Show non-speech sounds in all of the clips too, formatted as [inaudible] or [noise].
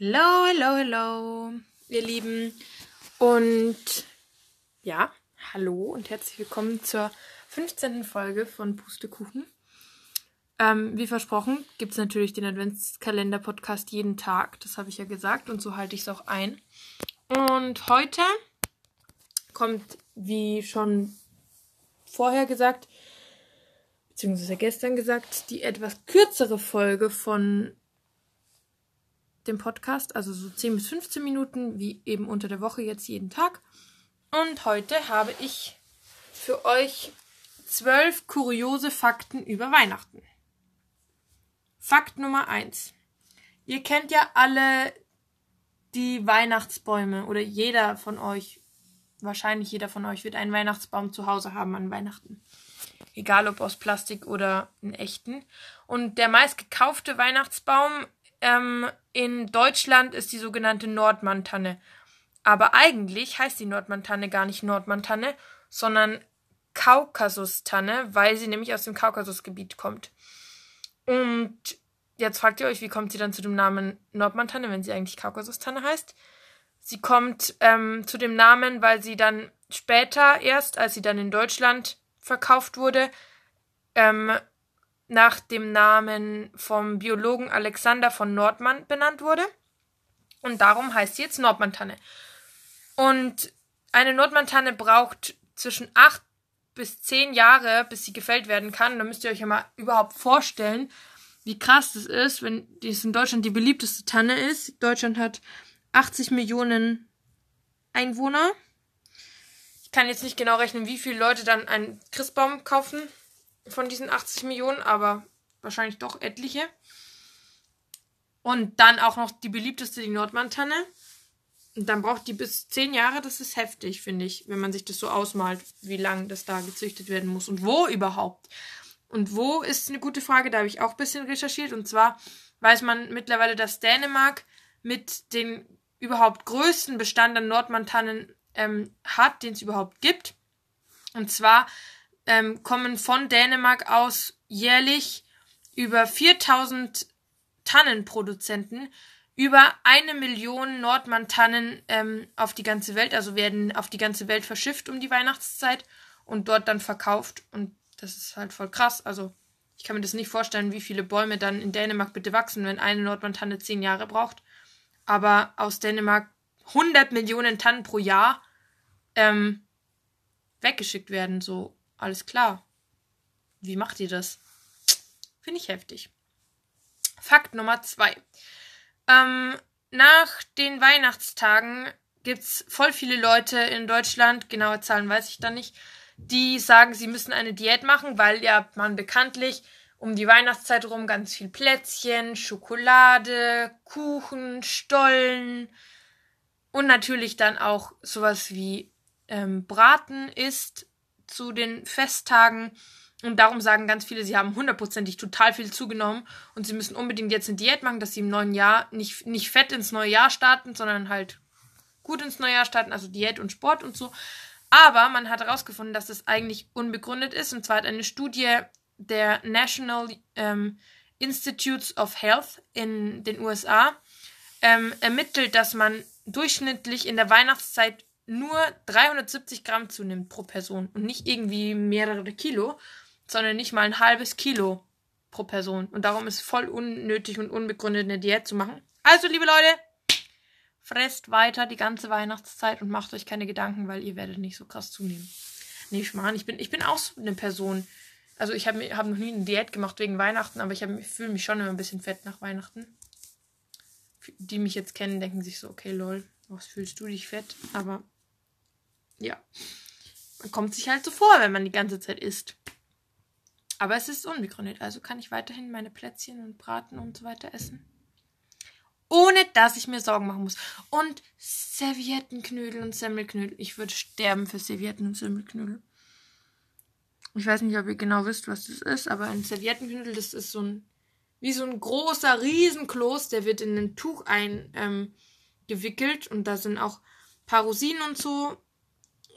Hello, hello, hello, ihr Lieben. Und ja, hallo und herzlich willkommen zur 15. Folge von Pustekuchen. Ähm, wie versprochen, gibt es natürlich den Adventskalender-Podcast jeden Tag. Das habe ich ja gesagt und so halte ich es auch ein. Und heute kommt, wie schon vorher gesagt, beziehungsweise gestern gesagt, die etwas kürzere Folge von dem Podcast, also so 10 bis 15 Minuten, wie eben unter der Woche jetzt jeden Tag. Und heute habe ich für euch zwölf kuriose Fakten über Weihnachten. Fakt Nummer 1. Ihr kennt ja alle die Weihnachtsbäume oder jeder von euch, wahrscheinlich jeder von euch wird einen Weihnachtsbaum zu Hause haben an Weihnachten. Egal ob aus Plastik oder in echten. Und der meist gekaufte Weihnachtsbaum ähm, in Deutschland ist die sogenannte Nordmantanne. Aber eigentlich heißt die Nordmantanne gar nicht Nordmantanne, sondern Kaukasustanne, weil sie nämlich aus dem Kaukasusgebiet kommt. Und jetzt fragt ihr euch, wie kommt sie dann zu dem Namen Nordmantanne, wenn sie eigentlich Kaukasustanne heißt? Sie kommt ähm, zu dem Namen, weil sie dann später erst, als sie dann in Deutschland verkauft wurde, ähm, nach dem Namen vom Biologen Alexander von Nordmann benannt wurde. Und darum heißt sie jetzt Nordmantanne. Und eine Nordmantanne braucht zwischen acht bis zehn Jahre, bis sie gefällt werden kann. Da müsst ihr euch ja mal überhaupt vorstellen, wie krass das ist, wenn dies in Deutschland die beliebteste Tanne ist. Deutschland hat 80 Millionen Einwohner. Ich kann jetzt nicht genau rechnen, wie viele Leute dann einen Christbaum kaufen von diesen 80 Millionen, aber wahrscheinlich doch etliche. Und dann auch noch die beliebteste, die Nordmantanne. Und dann braucht die bis 10 Jahre. Das ist heftig, finde ich, wenn man sich das so ausmalt, wie lange das da gezüchtet werden muss und wo überhaupt. Und wo ist eine gute Frage, da habe ich auch ein bisschen recherchiert. Und zwar weiß man mittlerweile, dass Dänemark mit den überhaupt größten Bestand an Nordmantannen ähm, hat, den es überhaupt gibt. Und zwar ähm, kommen von Dänemark aus jährlich über 4000 Tannenproduzenten über eine Million Nordmann-Tannen ähm, auf die ganze Welt, also werden auf die ganze Welt verschifft um die Weihnachtszeit und dort dann verkauft. Und das ist halt voll krass. Also ich kann mir das nicht vorstellen, wie viele Bäume dann in Dänemark bitte wachsen, wenn eine Nordmann-Tanne zehn Jahre braucht. Aber aus Dänemark 100 Millionen Tannen pro Jahr ähm, weggeschickt werden, so alles klar. Wie macht ihr das? Finde ich heftig. Fakt Nummer zwei. Ähm, nach den Weihnachtstagen gibt es voll viele Leute in Deutschland, genaue Zahlen weiß ich da nicht, die sagen, sie müssen eine Diät machen, weil ja man bekanntlich um die Weihnachtszeit rum ganz viel Plätzchen, Schokolade, Kuchen, Stollen und natürlich dann auch sowas wie ähm, Braten isst zu den Festtagen. Und darum sagen ganz viele, sie haben hundertprozentig total viel zugenommen und sie müssen unbedingt jetzt eine Diät machen, dass sie im neuen Jahr nicht, nicht fett ins neue Jahr starten, sondern halt gut ins neue Jahr starten, also Diät und Sport und so. Aber man hat herausgefunden, dass das eigentlich unbegründet ist. Und zwar hat eine Studie der National ähm, Institutes of Health in den USA ähm, ermittelt, dass man durchschnittlich in der Weihnachtszeit nur 370 Gramm zunimmt pro Person und nicht irgendwie mehrere Kilo, sondern nicht mal ein halbes Kilo pro Person. Und darum ist voll unnötig und unbegründet eine Diät zu machen. Also, liebe Leute, fresst weiter die ganze Weihnachtszeit und macht euch keine Gedanken, weil ihr werdet nicht so krass zunehmen. Nee, Schmarrn, ich bin, ich bin auch so eine Person. Also ich habe hab noch nie eine Diät gemacht wegen Weihnachten, aber ich, ich fühle mich schon immer ein bisschen fett nach Weihnachten. Die mich jetzt kennen, denken sich so, okay, lol, was fühlst du dich fett? Aber ja, man kommt sich halt so vor, wenn man die ganze Zeit isst. Aber es ist unbegründet, also kann ich weiterhin meine Plätzchen und Braten und so weiter essen. Ohne dass ich mir Sorgen machen muss. Und Serviettenknödel und Semmelknödel. Ich würde sterben für Servietten und Semmelknödel. Ich weiß nicht, ob ihr genau wisst, was das ist, aber ein Serviettenknödel, das ist so ein, wie so ein großer Riesenkloß, der wird in ein Tuch eingewickelt ähm, und da sind auch paar Rosinen und so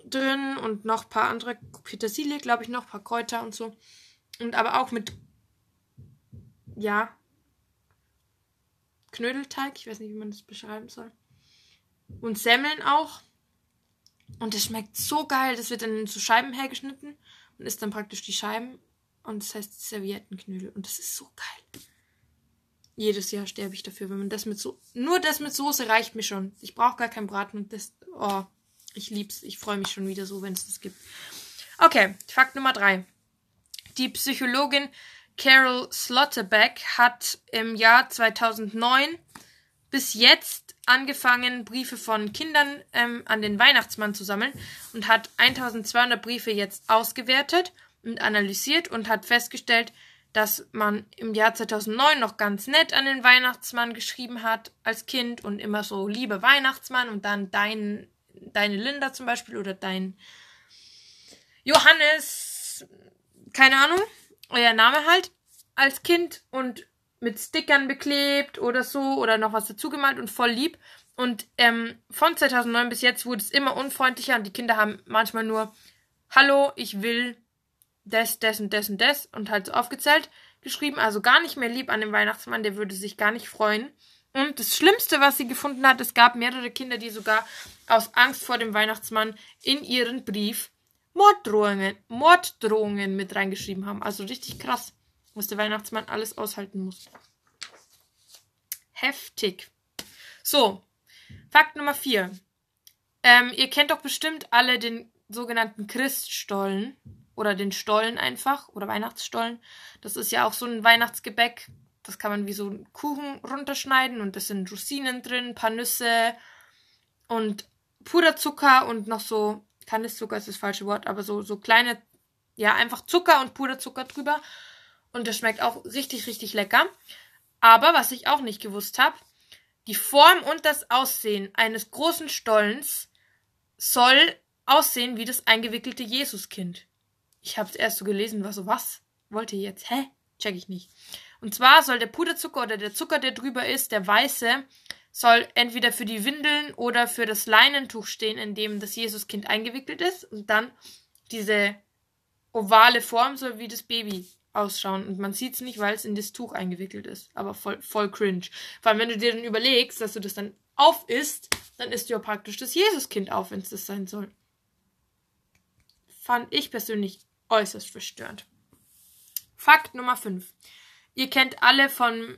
drin und noch ein paar andere Petersilie, glaube ich, noch ein paar Kräuter und so. Und aber auch mit, ja, Knödelteig. Ich weiß nicht, wie man das beschreiben soll. Und Semmeln auch. Und das schmeckt so geil. Das wird dann in so Scheiben hergeschnitten und isst dann praktisch die Scheiben. Und das heißt Serviettenknödel. Und das ist so geil. Jedes Jahr sterbe ich dafür, wenn man das mit so. Nur das mit Soße reicht mir schon. Ich brauche gar keinen Braten und das. Oh, ich lieb's. Ich freue mich schon wieder so, wenn es das gibt. Okay, Fakt Nummer drei. Die Psychologin Carol Slotterbeck hat im Jahr 2009 bis jetzt angefangen, Briefe von Kindern ähm, an den Weihnachtsmann zu sammeln und hat 1200 Briefe jetzt ausgewertet und analysiert und hat festgestellt, dass man im Jahr 2009 noch ganz nett an den Weihnachtsmann geschrieben hat als Kind und immer so, liebe Weihnachtsmann und dann dein, deine Linda zum Beispiel oder dein Johannes, keine Ahnung, euer Name halt als Kind und mit Stickern beklebt oder so oder noch was dazugemalt und voll lieb. Und ähm, von 2009 bis jetzt wurde es immer unfreundlicher und die Kinder haben manchmal nur Hallo, ich will das, das und das und das und halt so aufgezählt geschrieben. Also gar nicht mehr lieb an den Weihnachtsmann, der würde sich gar nicht freuen. Und das Schlimmste, was sie gefunden hat, es gab mehrere Kinder, die sogar aus Angst vor dem Weihnachtsmann in ihren Brief Morddrohungen, Morddrohungen mit reingeschrieben haben. Also richtig krass, was der Weihnachtsmann alles aushalten muss. Heftig. So, Fakt Nummer 4. Ähm, ihr kennt doch bestimmt alle den sogenannten Christstollen oder den Stollen einfach oder Weihnachtsstollen. Das ist ja auch so ein Weihnachtsgebäck. Das kann man wie so einen Kuchen runterschneiden und das sind Rosinen drin, ein paar Nüsse und Puderzucker und noch so Kandiszucker ist das falsche Wort, aber so, so kleine, ja, einfach Zucker und Puderzucker drüber. Und das schmeckt auch richtig, richtig lecker. Aber was ich auch nicht gewusst habe, die Form und das Aussehen eines großen Stollens soll aussehen wie das eingewickelte Jesuskind. Ich habe es erst so gelesen, war so, was? Wollt ihr jetzt? Hä? Check ich nicht. Und zwar soll der Puderzucker oder der Zucker, der drüber ist, der weiße, soll entweder für die Windeln oder für das Leinentuch stehen, in dem das Jesuskind eingewickelt ist. Und dann diese ovale Form soll wie das Baby ausschauen. Und man sieht es nicht, weil es in das Tuch eingewickelt ist. Aber voll, voll cringe. Vor allem, wenn du dir dann überlegst, dass du das dann auf isst, dann isst du ja praktisch das Jesuskind auf, wenn es das sein soll. Fand ich persönlich äußerst verstörend. Fakt Nummer 5. Ihr kennt alle von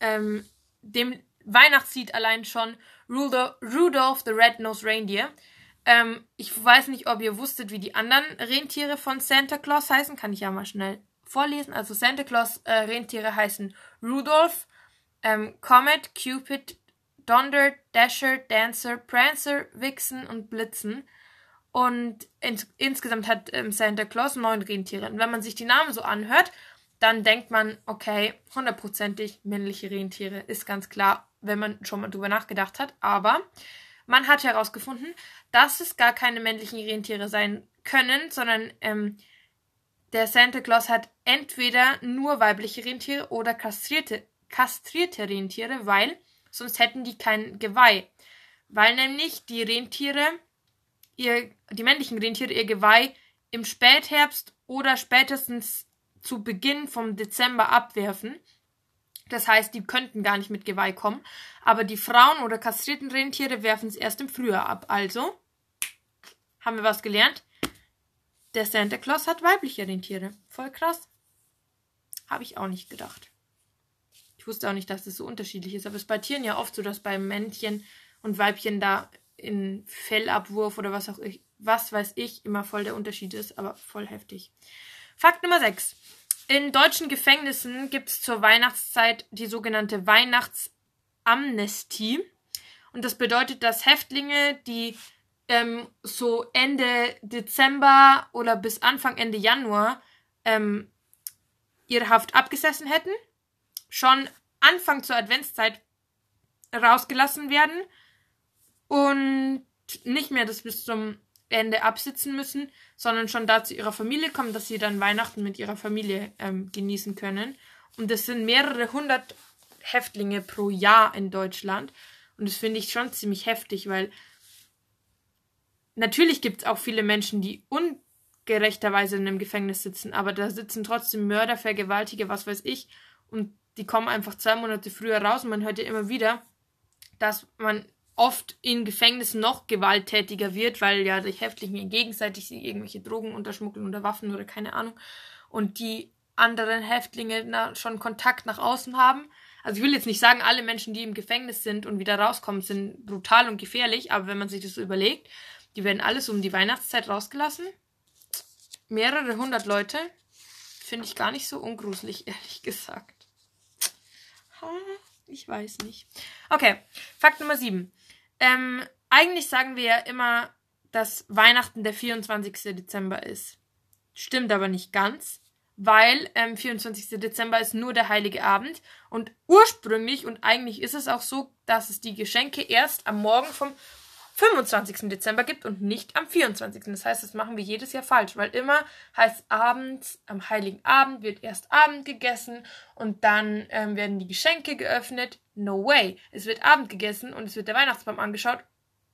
ähm, dem Weihnachtslied allein schon Rudolph the Red-Nosed Reindeer. Ähm, ich weiß nicht, ob ihr wusstet, wie die anderen Rentiere von Santa Claus heißen. Kann ich ja mal schnell vorlesen. Also Santa Claus äh, Rentiere heißen Rudolph, ähm, Comet, Cupid, Donder, Dasher, Dancer, Prancer, Vixen und Blitzen. Und ins insgesamt hat ähm, Santa Claus neun Rentiere. Und wenn man sich die Namen so anhört, dann denkt man, okay, hundertprozentig männliche Rentiere, ist ganz klar wenn man schon mal drüber nachgedacht hat. Aber man hat herausgefunden, dass es gar keine männlichen Rentiere sein können, sondern ähm, der Santa Claus hat entweder nur weibliche Rentiere oder kastrierte, kastrierte Rentiere, weil sonst hätten die kein Geweih. Weil nämlich die Rentiere, ihr, die männlichen Rentiere ihr Geweih im Spätherbst oder spätestens zu Beginn vom Dezember abwerfen. Das heißt, die könnten gar nicht mit Geweih kommen. Aber die Frauen oder kastrierten Rentiere werfen es erst im Frühjahr ab. Also haben wir was gelernt. Der Santa Claus hat weibliche Rentiere. Voll krass. Habe ich auch nicht gedacht. Ich wusste auch nicht, dass das so unterschiedlich ist. Aber es ist bei Tieren ja oft so, dass bei Männchen und Weibchen da in Fellabwurf oder was auch ich, was weiß ich, immer voll der Unterschied ist. Aber voll heftig. Fakt Nummer 6. In deutschen Gefängnissen gibt es zur Weihnachtszeit die sogenannte Weihnachtsamnestie. Und das bedeutet, dass Häftlinge, die ähm, so Ende Dezember oder bis Anfang Ende Januar ähm, ihre Haft abgesessen hätten, schon Anfang zur Adventszeit rausgelassen werden und nicht mehr das bis zum Ende absitzen müssen, sondern schon da zu ihrer Familie kommen, dass sie dann Weihnachten mit ihrer Familie ähm, genießen können. Und das sind mehrere hundert Häftlinge pro Jahr in Deutschland. Und das finde ich schon ziemlich heftig, weil natürlich gibt es auch viele Menschen, die ungerechterweise in einem Gefängnis sitzen, aber da sitzen trotzdem Mörder, Vergewaltiger, was weiß ich. Und die kommen einfach zwei Monate früher raus und man hört ja immer wieder, dass man oft in Gefängnissen noch gewalttätiger wird, weil ja die Häftlinge gegenseitig sich irgendwelche Drogen unterschmuggeln oder Waffen oder keine Ahnung und die anderen Häftlinge na, schon Kontakt nach außen haben. Also ich will jetzt nicht sagen, alle Menschen, die im Gefängnis sind und wieder rauskommen, sind brutal und gefährlich, aber wenn man sich das so überlegt, die werden alles um die Weihnachtszeit rausgelassen. Mehrere hundert Leute. Finde ich gar nicht so ungruselig, [laughs] ehrlich gesagt. Ich weiß nicht. Okay, Fakt Nummer 7. Ähm, eigentlich sagen wir ja immer, dass Weihnachten der 24. Dezember ist. Stimmt aber nicht ganz weil ähm, 24. Dezember ist nur der heilige Abend und ursprünglich und eigentlich ist es auch so, dass es die Geschenke erst am Morgen vom 25. Dezember gibt und nicht am 24. Das heißt, das machen wir jedes Jahr falsch, weil immer heißt abends, am heiligen Abend wird erst Abend gegessen und dann ähm, werden die Geschenke geöffnet. No way. Es wird Abend gegessen und es wird der Weihnachtsbaum angeschaut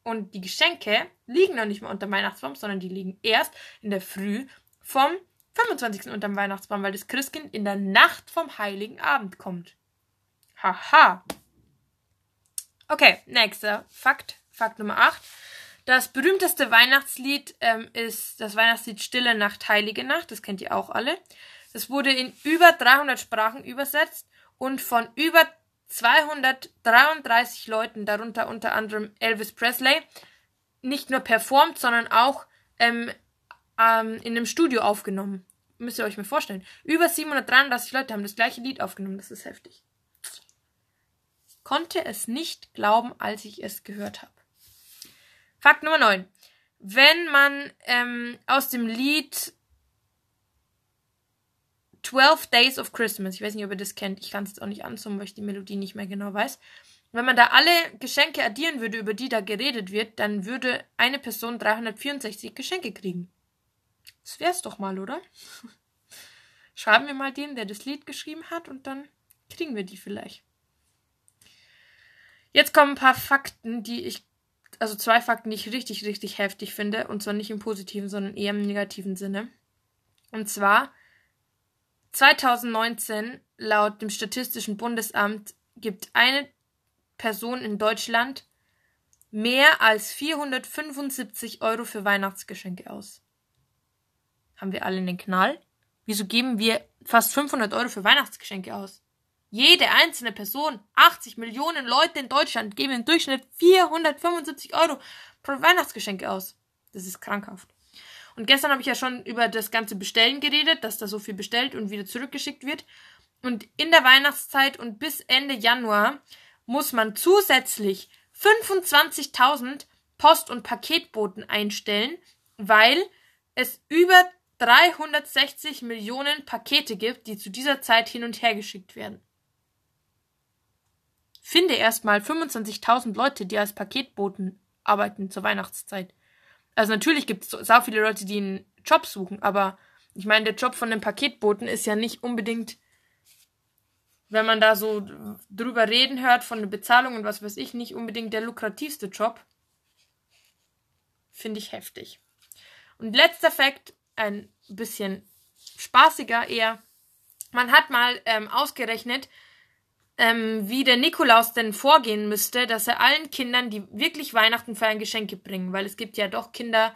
und die Geschenke liegen noch nicht mal unter dem Weihnachtsbaum, sondern die liegen erst in der Früh vom 25. unterm Weihnachtsbaum, weil das Christkind in der Nacht vom Heiligen Abend kommt. Haha. Okay, nächster Fakt. Fakt Nummer 8. Das berühmteste Weihnachtslied ähm, ist das Weihnachtslied Stille Nacht, Heilige Nacht. Das kennt ihr auch alle. Das wurde in über 300 Sprachen übersetzt und von über 233 Leuten, darunter unter anderem Elvis Presley, nicht nur performt, sondern auch ähm, ähm, in einem Studio aufgenommen. Müsst ihr euch mal vorstellen. Über 733 Leute haben das gleiche Lied aufgenommen. Das ist heftig. Konnte es nicht glauben, als ich es gehört habe. Fakt Nummer 9. Wenn man ähm, aus dem Lied 12 Days of Christmas, ich weiß nicht, ob ihr das kennt, ich kann es jetzt auch nicht anzoomen, weil ich die Melodie nicht mehr genau weiß. Wenn man da alle Geschenke addieren würde, über die da geredet wird, dann würde eine Person 364 Geschenke kriegen. Das wär's doch mal, oder? [laughs] Schreiben wir mal den, der das Lied geschrieben hat, und dann kriegen wir die vielleicht. Jetzt kommen ein paar Fakten, die ich, also zwei Fakten, die ich richtig, richtig heftig finde, und zwar nicht im positiven, sondern eher im negativen Sinne. Und zwar 2019 laut dem Statistischen Bundesamt gibt eine Person in Deutschland mehr als 475 Euro für Weihnachtsgeschenke aus haben wir alle einen Knall? Wieso geben wir fast 500 Euro für Weihnachtsgeschenke aus? Jede einzelne Person, 80 Millionen Leute in Deutschland geben im Durchschnitt 475 Euro pro Weihnachtsgeschenke aus. Das ist krankhaft. Und gestern habe ich ja schon über das ganze Bestellen geredet, dass da so viel bestellt und wieder zurückgeschickt wird. Und in der Weihnachtszeit und bis Ende Januar muss man zusätzlich 25.000 Post- und Paketboten einstellen, weil es über 360 Millionen Pakete gibt, die zu dieser Zeit hin und her geschickt werden. Finde erstmal 25.000 Leute, die als Paketboten arbeiten zur Weihnachtszeit. Also natürlich gibt es so viele Leute, die einen Job suchen, aber ich meine, der Job von einem Paketboten ist ja nicht unbedingt, wenn man da so drüber reden hört von der Bezahlung und was weiß ich, nicht unbedingt der lukrativste Job. Finde ich heftig. Und letzter Fakt, ein bisschen spaßiger eher. Man hat mal ähm, ausgerechnet, ähm, wie der Nikolaus denn vorgehen müsste, dass er allen Kindern, die wirklich Weihnachten feiern, Geschenke bringen. Weil es gibt ja doch Kinder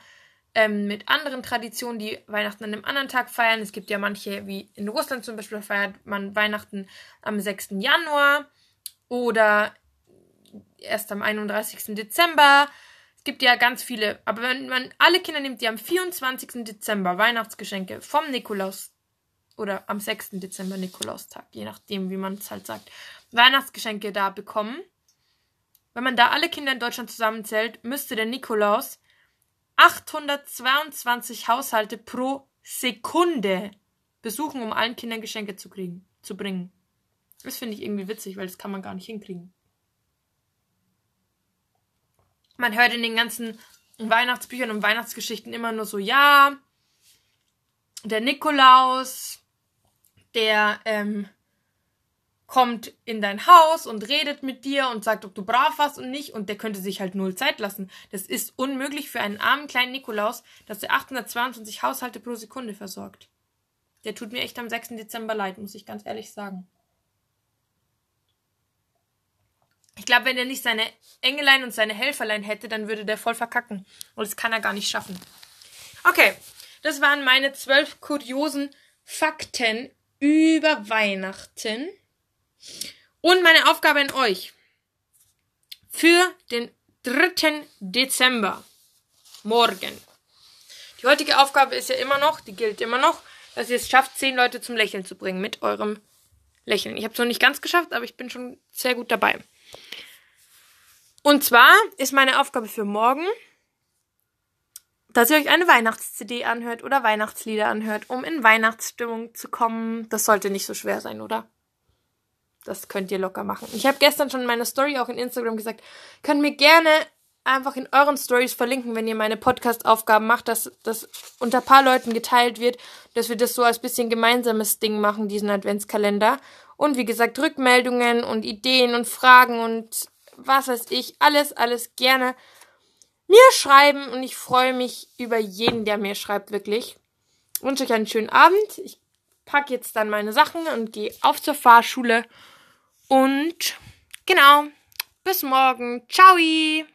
ähm, mit anderen Traditionen, die Weihnachten an einem anderen Tag feiern. Es gibt ja manche, wie in Russland zum Beispiel, feiert man Weihnachten am 6. Januar oder erst am 31. Dezember gibt ja ganz viele, aber wenn man alle Kinder nimmt, die am 24. Dezember Weihnachtsgeschenke vom Nikolaus oder am 6. Dezember Nikolaustag, je nachdem, wie man es halt sagt, Weihnachtsgeschenke da bekommen. Wenn man da alle Kinder in Deutschland zusammenzählt, müsste der Nikolaus 822 Haushalte pro Sekunde besuchen, um allen Kindern Geschenke zu kriegen, zu bringen. Das finde ich irgendwie witzig, weil das kann man gar nicht hinkriegen. Man hört in den ganzen Weihnachtsbüchern und Weihnachtsgeschichten immer nur so, ja, der Nikolaus, der ähm, kommt in dein Haus und redet mit dir und sagt, ob du brav warst und nicht, und der könnte sich halt null Zeit lassen. Das ist unmöglich für einen armen kleinen Nikolaus, dass er 822 Haushalte pro Sekunde versorgt. Der tut mir echt am 6. Dezember leid, muss ich ganz ehrlich sagen. Ich glaube, wenn er nicht seine Engelein und seine Helferlein hätte, dann würde der voll verkacken. Und das kann er gar nicht schaffen. Okay, das waren meine zwölf kuriosen Fakten über Weihnachten. Und meine Aufgabe an euch. Für den 3. Dezember. Morgen. Die heutige Aufgabe ist ja immer noch, die gilt immer noch, dass ihr es schafft, zehn Leute zum Lächeln zu bringen mit eurem Lächeln. Ich habe es noch nicht ganz geschafft, aber ich bin schon sehr gut dabei. Und zwar ist meine Aufgabe für morgen, dass ihr euch eine Weihnachts-CD anhört oder Weihnachtslieder anhört, um in Weihnachtsstimmung zu kommen. Das sollte nicht so schwer sein, oder? Das könnt ihr locker machen. Ich habe gestern schon in meiner Story auch in Instagram gesagt, könnt mir gerne einfach in euren Stories verlinken, wenn ihr meine Podcast-Aufgaben macht, dass das unter paar Leuten geteilt wird, dass wir das so als bisschen gemeinsames Ding machen, diesen Adventskalender. Und wie gesagt, Rückmeldungen und Ideen und Fragen und was weiß ich, alles, alles gerne mir schreiben und ich freue mich über jeden, der mir schreibt, wirklich. Ich wünsche euch einen schönen Abend. Ich packe jetzt dann meine Sachen und gehe auf zur Fahrschule. Und genau, bis morgen. Ciao!